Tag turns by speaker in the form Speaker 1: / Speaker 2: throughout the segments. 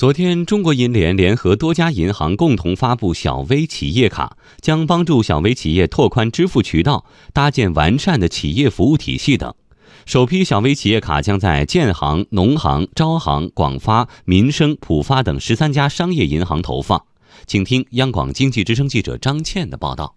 Speaker 1: 昨天，中国银联联合多家银行共同发布小微企业卡，将帮助小微企业拓宽支付渠道、搭建完善的企业服务体系等。首批小微企业卡将在建行、农行、招行、广发、民生、浦发等十三家商业银行投放。请听央广经济之声记者张倩的报道。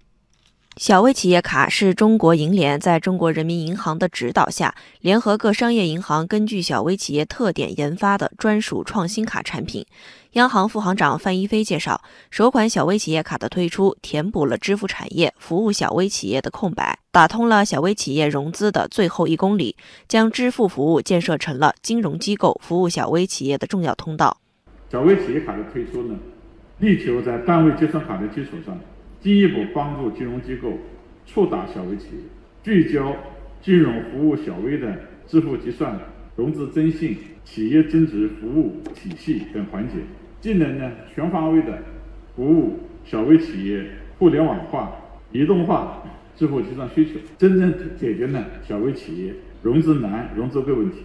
Speaker 2: 小微企业卡是中国银联在中国人民银行的指导下，联合各商业银行根据小微企业特点研发的专属创新卡产品。央行副行长范一飞介绍，首款小微企业卡的推出，填补了支付产业服务小微企业的空白，打通了小微企业融资的最后一公里，将支付服务建设成了金融机构服务小微企业的重要通道。
Speaker 3: 小微企业卡的推出呢，力求在单位结算卡的基础上。进一步帮助金融机构触达小微企业，聚焦金融服务小微的支付结算、融资征信、企业增值服务体系等环节，进能呢全方位的服务小微企业互联网化、移动化支付结算需求，真正解决呢小微企业融资难、融资贵问题。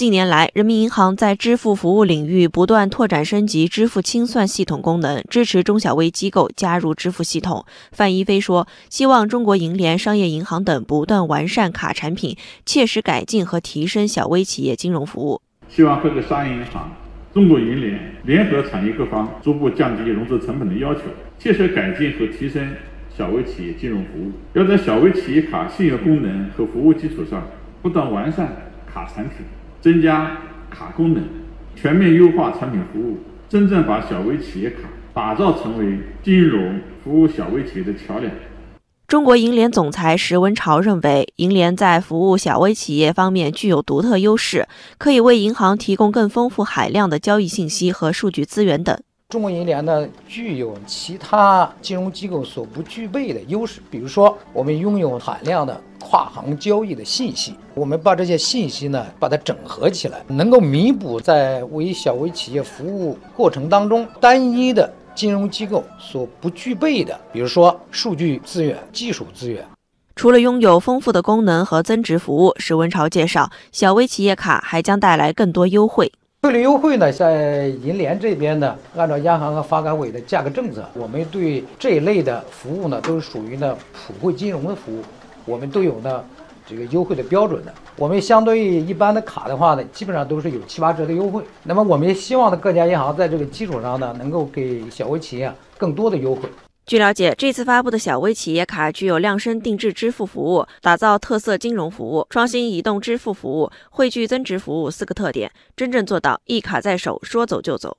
Speaker 2: 近年来，人民银行在支付服务领域不断拓展升级支付清算系统功能，支持中小微机构加入支付系统。范一飞说：“希望中国银联、商业银行等不断完善卡产品，切实改进和提升小微企业金融服务。
Speaker 3: 希望各个商业银行、中国银联联合产业各方，逐步降低融资成本的要求，切实改进和提升小微企业金融服务。要在小微企业卡信用功能和服务基础上，不断完善卡产品。”增加卡功能，全面优化产品服务，真正把小微企业卡打造成为金融服务小微企业的桥梁。
Speaker 2: 中国银联总裁石文潮认为，银联在服务小微企业方面具有独特优势，可以为银行提供更丰富海量的交易信息和数据资源等。
Speaker 4: 中国银联呢，具有其他金融机构所不具备的优势，比如说，我们拥有海量的跨行交易的信息，我们把这些信息呢，把它整合起来，能够弥补在为小微企业服务过程当中单一的金融机构所不具备的，比如说数据资源、技术资源。
Speaker 2: 除了拥有丰富的功能和增值服务，史文潮介绍，小微企业卡还将带来更多优惠。
Speaker 4: 汇率优惠呢，在银联这边呢，按照央行和发改委的价格政策，我们对这一类的服务呢，都是属于呢普惠金融的服务，我们都有呢这个优惠的标准的。我们相对于一般的卡的话呢，基本上都是有七八折的优惠。那么我们也希望呢，各家银行在这个基础上呢，能够给小微企业更多的优惠。
Speaker 2: 据了解，这次发布的小微企业卡具有量身定制支付服务、打造特色金融服务、创新移动支付服务、汇聚增值服务四个特点，真正做到一卡在手，说走就走。